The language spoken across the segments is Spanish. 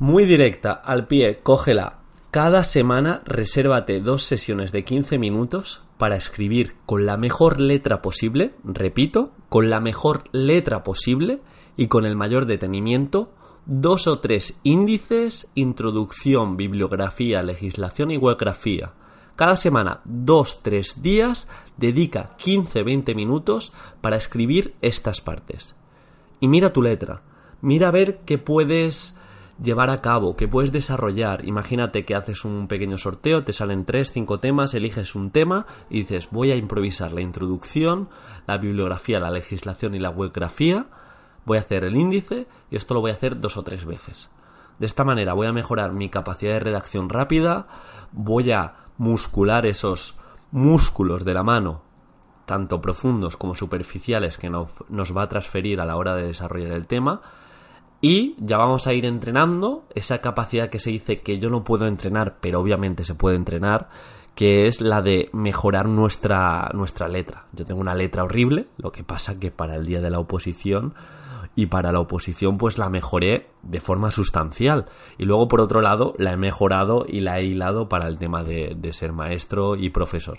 Muy directa, al pie, cógela. Cada semana resérvate dos sesiones de 15 minutos para escribir con la mejor letra posible, repito, con la mejor letra posible y con el mayor detenimiento, dos o tres índices, introducción, bibliografía, legislación y webgrafía. Cada semana, dos, tres días, dedica 15-20 minutos para escribir estas partes. Y mira tu letra. Mira a ver qué puedes llevar a cabo, que puedes desarrollar. Imagínate que haces un pequeño sorteo, te salen tres, cinco temas, eliges un tema y dices voy a improvisar la introducción, la bibliografía, la legislación y la webgrafía, voy a hacer el índice y esto lo voy a hacer dos o tres veces. De esta manera voy a mejorar mi capacidad de redacción rápida, voy a muscular esos músculos de la mano, tanto profundos como superficiales, que nos va a transferir a la hora de desarrollar el tema, y ya vamos a ir entrenando esa capacidad que se dice que yo no puedo entrenar, pero obviamente se puede entrenar, que es la de mejorar nuestra, nuestra letra. Yo tengo una letra horrible, lo que pasa que para el día de la oposición y para la oposición pues la mejoré de forma sustancial. Y luego por otro lado la he mejorado y la he hilado para el tema de, de ser maestro y profesor.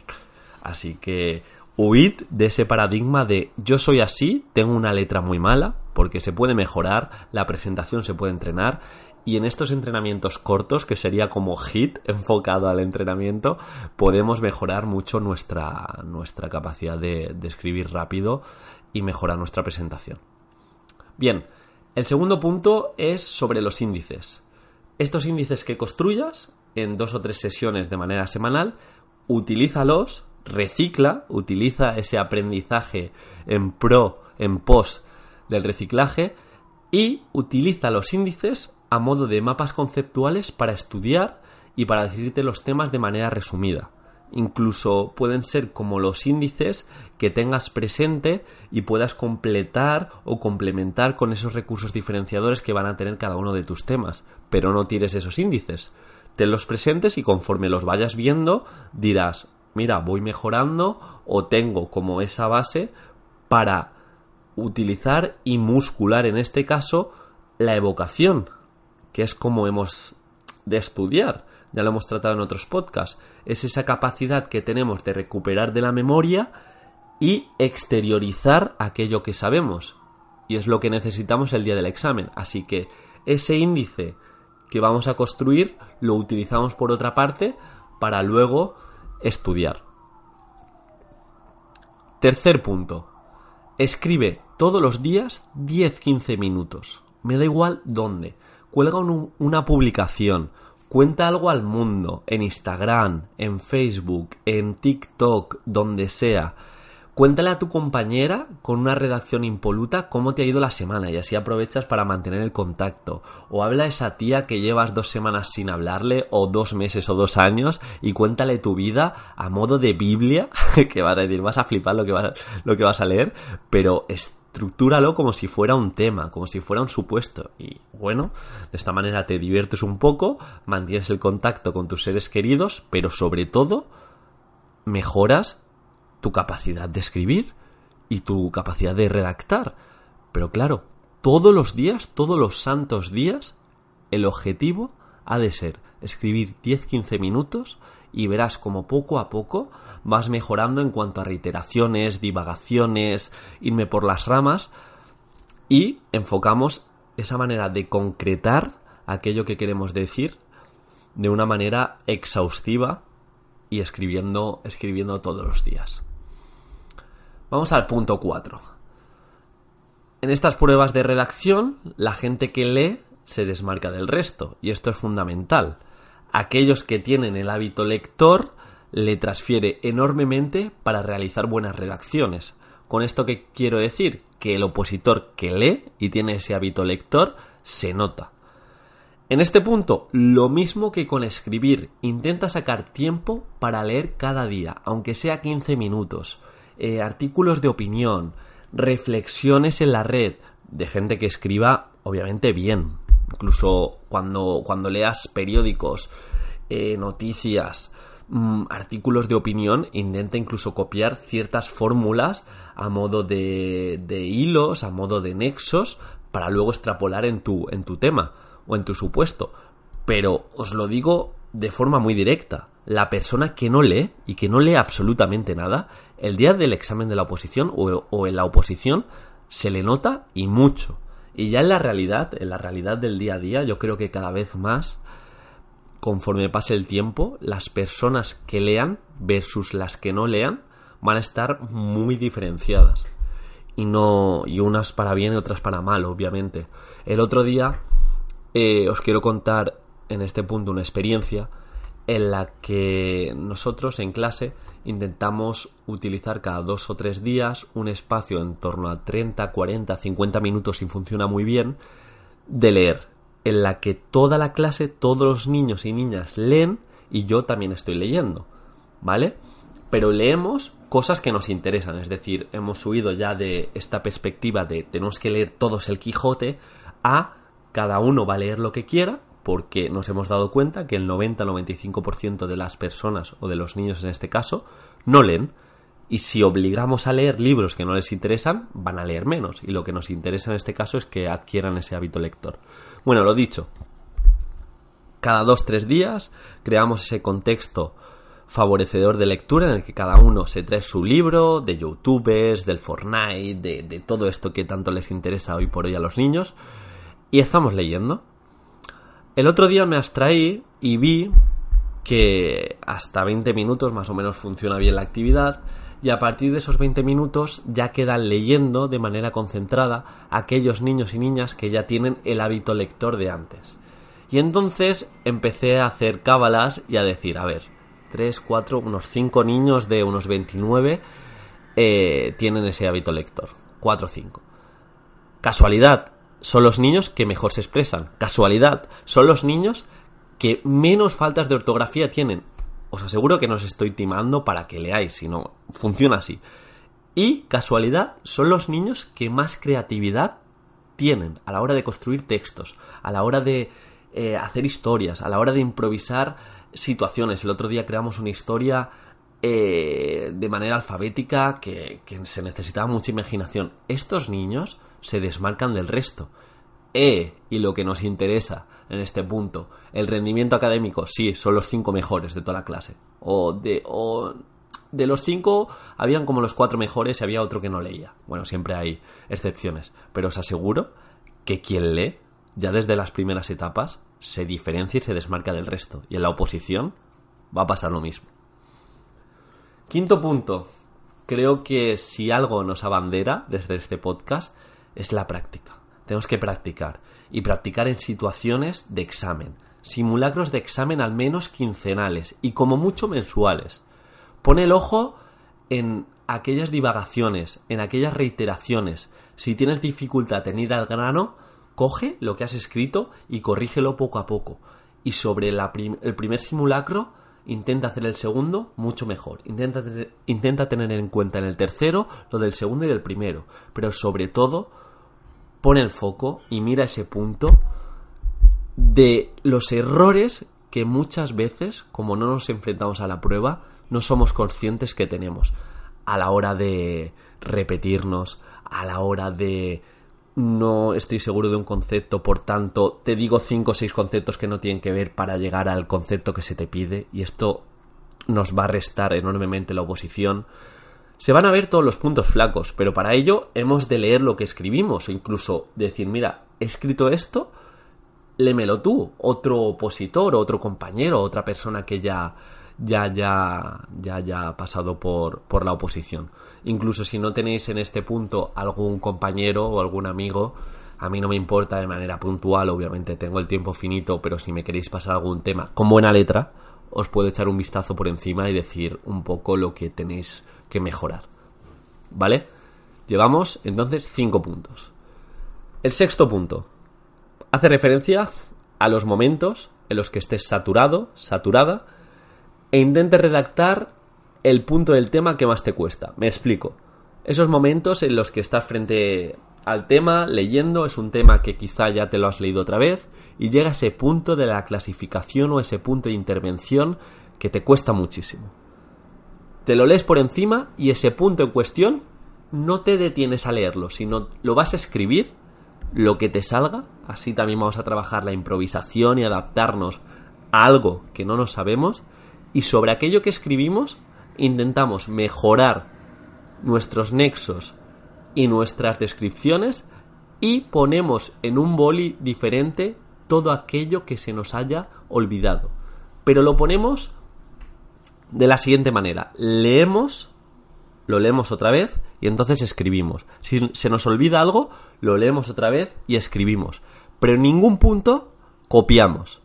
Así que huid de ese paradigma de yo soy así, tengo una letra muy mala, porque se puede mejorar, la presentación se puede entrenar y en estos entrenamientos cortos, que sería como HIT enfocado al entrenamiento, podemos mejorar mucho nuestra, nuestra capacidad de, escribir rápido y mejorar nuestra presentación. Bien, el segundo punto es sobre los índices. Estos índices que construyas en dos o tres sesiones de manera semanal, utilízalos, recicla, utiliza ese aprendizaje en pro, en pos del reciclaje y utiliza los índices a modo de mapas conceptuales para estudiar y para decirte los temas de manera resumida. Incluso pueden ser como los índices que tengas presente y puedas completar o complementar con esos recursos diferenciadores que van a tener cada uno de tus temas. Pero no tires esos índices. Ten los presentes y conforme los vayas viendo dirás, mira, voy mejorando o tengo como esa base para utilizar y muscular en este caso la evocación, que es como hemos de estudiar, ya lo hemos tratado en otros podcasts, es esa capacidad que tenemos de recuperar de la memoria y exteriorizar aquello que sabemos. Y es lo que necesitamos el día del examen. Así que ese índice que vamos a construir lo utilizamos por otra parte para luego estudiar. Tercer punto. Escribe todos los días 10-15 minutos. Me da igual dónde. Cuelga una publicación. Cuenta algo al mundo. En Instagram, en Facebook, en TikTok, donde sea. Cuéntale a tu compañera con una redacción impoluta cómo te ha ido la semana y así aprovechas para mantener el contacto. O habla a esa tía que llevas dos semanas sin hablarle, o dos meses o dos años, y cuéntale tu vida a modo de Biblia, que vas a decir, vas a flipar lo que vas, lo que vas a leer, pero estructúralo como si fuera un tema, como si fuera un supuesto. Y bueno, de esta manera te diviertes un poco, mantienes el contacto con tus seres queridos, pero sobre todo mejoras tu capacidad de escribir y tu capacidad de redactar. Pero claro, todos los días, todos los santos días, el objetivo ha de ser escribir 10-15 minutos y verás como poco a poco vas mejorando en cuanto a reiteraciones, divagaciones, irme por las ramas y enfocamos esa manera de concretar aquello que queremos decir de una manera exhaustiva y escribiendo, escribiendo todos los días. Vamos al punto 4. En estas pruebas de redacción, la gente que lee se desmarca del resto, y esto es fundamental. Aquellos que tienen el hábito lector le transfiere enormemente para realizar buenas redacciones. Con esto que quiero decir que el opositor que lee y tiene ese hábito lector se nota. En este punto, lo mismo que con escribir, intenta sacar tiempo para leer cada día, aunque sea 15 minutos, eh, artículos de opinión, reflexiones en la red, de gente que escriba, obviamente, bien. Incluso cuando, cuando leas periódicos, eh, noticias, mm, artículos de opinión, intenta incluso copiar ciertas fórmulas a modo de, de hilos, a modo de nexos, para luego extrapolar en tu, en tu tema o en tu supuesto. Pero os lo digo de forma muy directa. La persona que no lee y que no lee absolutamente nada, el día del examen de la oposición o, en la oposición se le nota y mucho. Y ya en la realidad, en la realidad del día a día, yo creo que cada vez más, conforme pase el tiempo, las personas que lean versus las que no lean van a estar muy diferenciadas. Y no. y unas para bien y otras para mal, obviamente. El otro día eh, os quiero contar en este punto una experiencia en la que nosotros en clase intentamos utilizar cada dos o tres días un espacio en torno a 30, 40, 50 minutos si funciona muy bien de leer, en la que toda la clase, todos los niños y niñas leen y yo también estoy leyendo, ¿vale? Pero leemos cosas que nos interesan, es decir, hemos huido ya de esta perspectiva de tenemos que leer todos el Quijote a cada uno va a leer lo que quiera, porque nos hemos dado cuenta que el 90-95% de las personas, o de los niños en este caso, no leen. Y si obligamos a leer libros que no les interesan, van a leer menos. Y lo que nos interesa en este caso es que adquieran ese hábito lector. Bueno, lo dicho. Cada dos, tres días creamos ese contexto favorecedor de lectura en el que cada uno se trae su libro, de youtubers, del Fortnite, de, de todo esto que tanto les interesa hoy por hoy a los niños y estamos leyendo. El otro día me abstraí y vi que hasta 20 minutos más o menos funciona bien la actividad y a partir de esos 20 minutos ya quedan leyendo de manera concentrada aquellos niños y niñas que ya tienen el hábito lector de antes. Y entonces empecé a hacer cábalas y a decir, a ver, 3, 4, unos 5 niños de unos 29 eh, tienen ese hábito lector. 4 o 5. Casualidad, son los niños que mejor se expresan. Casualidad, son los niños que menos faltas de ortografía tienen. Os aseguro que no os estoy timando para que leáis, sino funciona así. Y casualidad, son los niños que más creatividad tienen a la hora de construir textos, a la hora de eh, hacer historias, a la hora de improvisar situaciones. El otro día creamos una historia eh, de manera alfabética que, que se necesitaba mucha imaginación. Estos niños se desmarcan del resto. E, y lo que nos interesa en este punto, el rendimiento académico, sí, son los cinco mejores de toda la clase. O de, o de los cinco, habían como los cuatro mejores y había otro que no leía. Bueno, siempre hay excepciones, pero os aseguro que quien lee, ya desde las primeras etapas, se diferencia y se desmarca del resto. Y en la oposición va a pasar lo mismo. Quinto punto. Creo que si algo nos abandera desde este podcast es la práctica. Tenemos que practicar y practicar en situaciones de examen. Simulacros de examen al menos quincenales y como mucho mensuales. Pone el ojo en aquellas divagaciones, en aquellas reiteraciones. Si tienes dificultad en ir al grano, coge lo que has escrito y corrígelo poco a poco. Y sobre el primer simulacro, intenta hacer el segundo mucho mejor. Intenta, intenta tener en cuenta en el tercero lo del segundo y del primero. Pero sobre todo, pone el foco y mira ese punto de los errores que muchas veces, como no nos enfrentamos a la prueba, no somos conscientes que tenemos a la hora de repetirnos, a la hora de no estoy seguro de un concepto, por tanto, te digo cinco o seis conceptos que no tienen que ver para llegar al concepto que se te pide, y esto nos va a restar enormemente la oposición. Se van a ver todos los puntos flacos, pero para ello hemos de leer lo que escribimos, o incluso decir, mira, he escrito esto, lémelo tú, otro opositor, otro compañero, otra persona que ya ya ya ya ya ha pasado por, por la oposición. Incluso si no tenéis en este punto algún compañero o algún amigo, a mí no me importa de manera puntual, obviamente tengo el tiempo finito, pero si me queréis pasar algún tema con buena letra, os puedo echar un vistazo por encima y decir un poco lo que tenéis que mejorar. ¿Vale? Llevamos entonces cinco puntos. El sexto punto hace referencia a los momentos en los que estés saturado, saturada, e intente redactar el punto del tema que más te cuesta. Me explico. Esos momentos en los que estás frente al tema, leyendo, es un tema que quizá ya te lo has leído otra vez, y llega ese punto de la clasificación o ese punto de intervención que te cuesta muchísimo. Te lo lees por encima y ese punto en cuestión no te detienes a leerlo, sino lo vas a escribir lo que te salga. Así también vamos a trabajar la improvisación y adaptarnos a algo que no nos sabemos. Y sobre aquello que escribimos intentamos mejorar nuestros nexos y nuestras descripciones y ponemos en un boli diferente todo aquello que se nos haya olvidado. Pero lo ponemos de la siguiente manera. Leemos, lo leemos otra vez y entonces escribimos. Si se nos olvida algo, lo leemos otra vez y escribimos. Pero en ningún punto copiamos,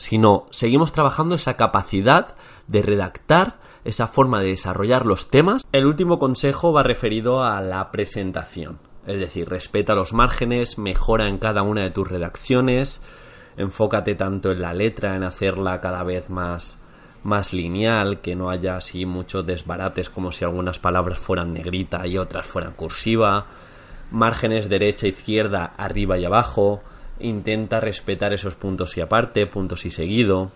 sino seguimos trabajando esa capacidad de redactar, esa forma de desarrollar los temas. El último consejo va referido a la presentación. Es decir, respeta los márgenes, mejora en cada una de tus redacciones, enfócate tanto en la letra, en hacerla cada vez más más lineal, que no haya así muchos desbarates como si algunas palabras fueran negrita y otras fueran cursiva, márgenes derecha, izquierda, arriba y abajo, intenta respetar esos puntos y aparte, puntos y seguido,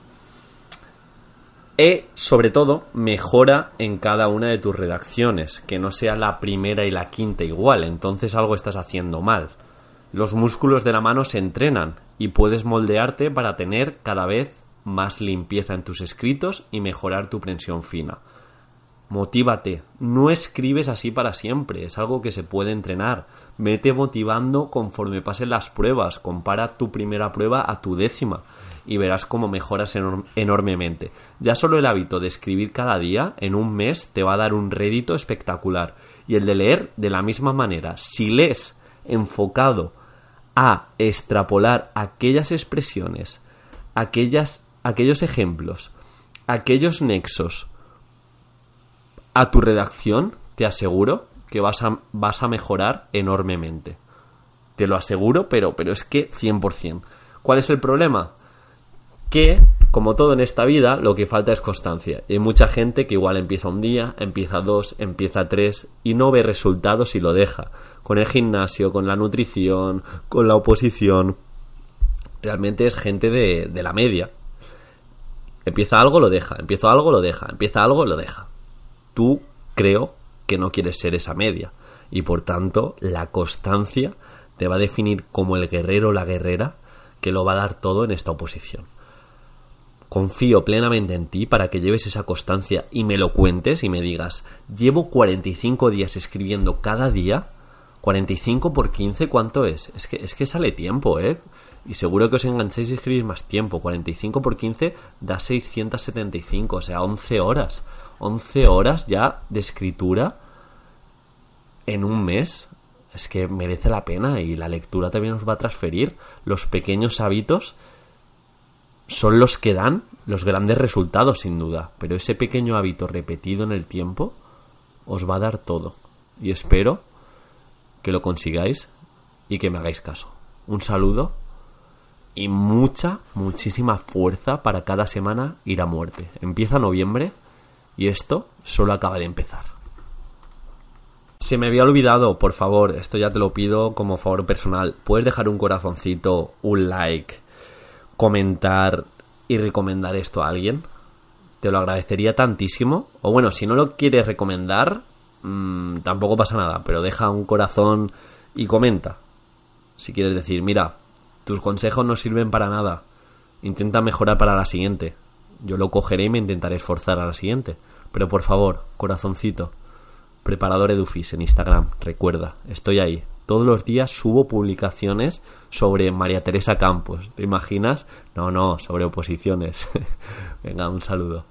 e, sobre todo, mejora en cada una de tus redacciones, que no sea la primera y la quinta igual, entonces algo estás haciendo mal. Los músculos de la mano se entrenan y puedes moldearte para tener cada vez más limpieza en tus escritos y mejorar tu prensión fina. Motívate, no escribes así para siempre, es algo que se puede entrenar. Vete motivando conforme pasen las pruebas, compara tu primera prueba a tu décima y verás cómo mejoras enormemente. Ya solo el hábito de escribir cada día en un mes te va a dar un rédito espectacular. Y el de leer de la misma manera. Si lees enfocado a extrapolar aquellas expresiones, aquellas, aquellos ejemplos, aquellos nexos a tu redacción, te aseguro que vas a, vas a mejorar enormemente. Te lo aseguro, pero, pero es que 100%. ¿Cuál es el problema? que, como todo en esta vida, lo que falta es constancia. Y hay mucha gente que igual empieza un día, empieza dos, empieza tres y no ve resultados y lo deja. Con el gimnasio, con la nutrición, con la oposición. Realmente es gente de, de la media. Empieza algo, lo deja. Empieza algo, lo deja. Empieza algo, lo deja. Tú creo que no quieres ser esa media. Y por tanto, la constancia te va a definir como el guerrero o la guerrera que lo va a dar todo en esta oposición confío plenamente en ti para que lleves esa constancia y me lo cuentes y me digas, llevo 45 días escribiendo cada día, 45 por 15, ¿cuánto es? Es que, es que sale tiempo, ¿eh? Y seguro que os enganchéis y escribís más tiempo. 45 por 15 da 675, o sea, 11 horas. 11 horas ya de escritura en un mes. Es que merece la pena y la lectura también os va a transferir los pequeños hábitos son los que dan los grandes resultados, sin duda. Pero ese pequeño hábito repetido en el tiempo os va a dar todo. Y espero que lo consigáis y que me hagáis caso. Un saludo y mucha, muchísima fuerza para cada semana ir a muerte. Empieza noviembre y esto solo acaba de empezar. Se me había olvidado, por favor, esto ya te lo pido como favor personal. Puedes dejar un corazoncito, un like, comentar y recomendar esto a alguien, te lo agradecería tantísimo. O bueno, si no lo quieres recomendar, mmm, tampoco pasa nada, pero deja un corazón y comenta. Si quieres decir, mira, tus consejos no sirven para nada, intenta mejorar para la siguiente. Yo lo cogeré y me intentaré esforzar a la siguiente. Pero por favor, corazoncito, preparador Edufis en Instagram, recuerda, estoy ahí, todos los días subo publicaciones sobre María Teresa Campos. ¿Te imaginas? No, no, sobre oposiciones. Venga, un saludo.